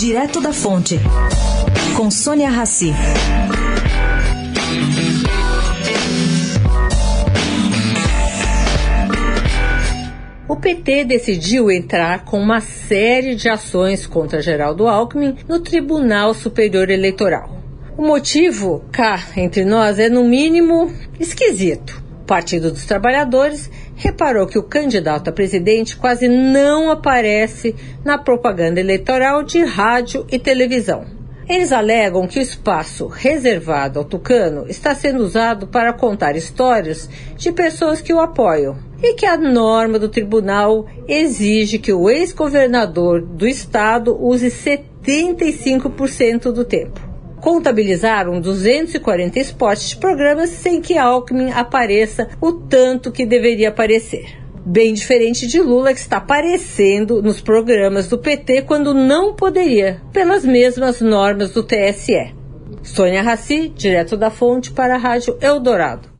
Direto da Fonte, com Sônia Rassi. O PT decidiu entrar com uma série de ações contra Geraldo Alckmin no Tribunal Superior Eleitoral. O motivo, cá entre nós, é no mínimo esquisito. Partido dos Trabalhadores reparou que o candidato a presidente quase não aparece na propaganda eleitoral de rádio e televisão. Eles alegam que o espaço reservado ao Tucano está sendo usado para contar histórias de pessoas que o apoiam e que a norma do tribunal exige que o ex-governador do estado use 75% do tempo contabilizaram 240 spots de programas sem que Alckmin apareça o tanto que deveria aparecer. Bem diferente de Lula, que está aparecendo nos programas do PT quando não poderia, pelas mesmas normas do TSE. Sônia Raci, direto da fonte para a Rádio Eldorado.